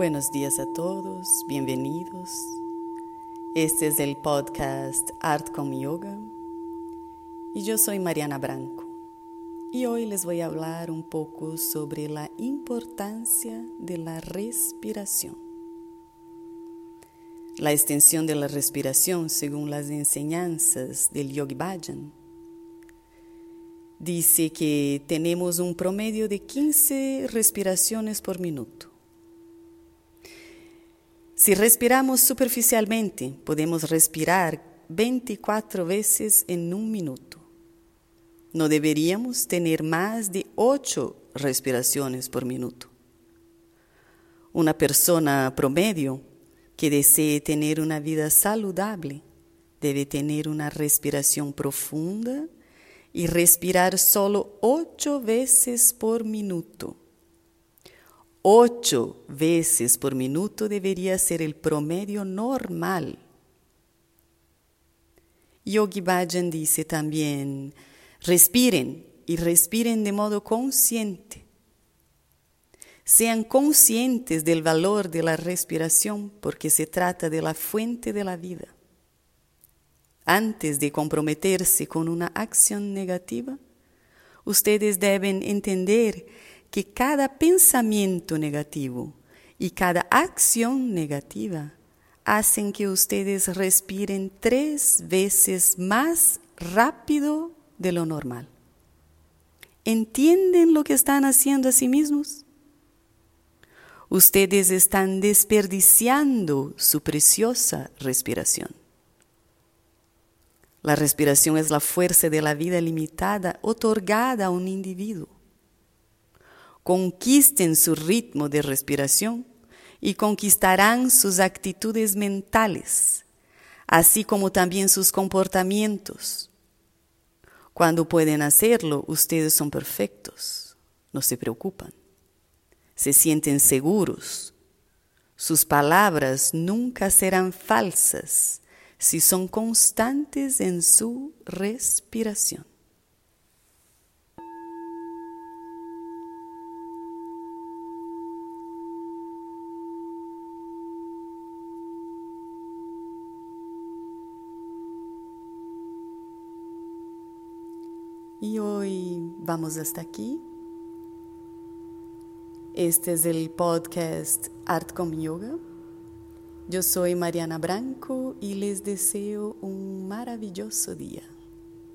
Buenos días a todos, bienvenidos. Este es el podcast Art con Yoga y yo soy Mariana Branco y hoy les voy a hablar un poco sobre la importancia de la respiración. La extensión de la respiración según las enseñanzas del Yogi Bhajan dice que tenemos un promedio de 15 respiraciones por minuto. Si respiramos superficialmente, podemos respirar 24 veces en un minuto. No deberíamos tener más de 8 respiraciones por minuto. Una persona promedio que desee tener una vida saludable debe tener una respiración profunda y respirar solo 8 veces por minuto. Ocho veces por minuto debería ser el promedio normal. Yogi Bhajan dice también, respiren y respiren de modo consciente. Sean conscientes del valor de la respiración porque se trata de la fuente de la vida. Antes de comprometerse con una acción negativa, ustedes deben entender que cada pensamiento negativo y cada acción negativa hacen que ustedes respiren tres veces más rápido de lo normal. ¿Entienden lo que están haciendo a sí mismos? Ustedes están desperdiciando su preciosa respiración. La respiración es la fuerza de la vida limitada otorgada a un individuo conquisten su ritmo de respiración y conquistarán sus actitudes mentales, así como también sus comportamientos. Cuando pueden hacerlo, ustedes son perfectos, no se preocupan, se sienten seguros. Sus palabras nunca serán falsas si son constantes en su respiración. Y hoy vamos hasta aquí. Este es el podcast Art con Yoga. Yo soy Mariana Branco y les deseo un maravilloso día.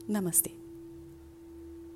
Namaste.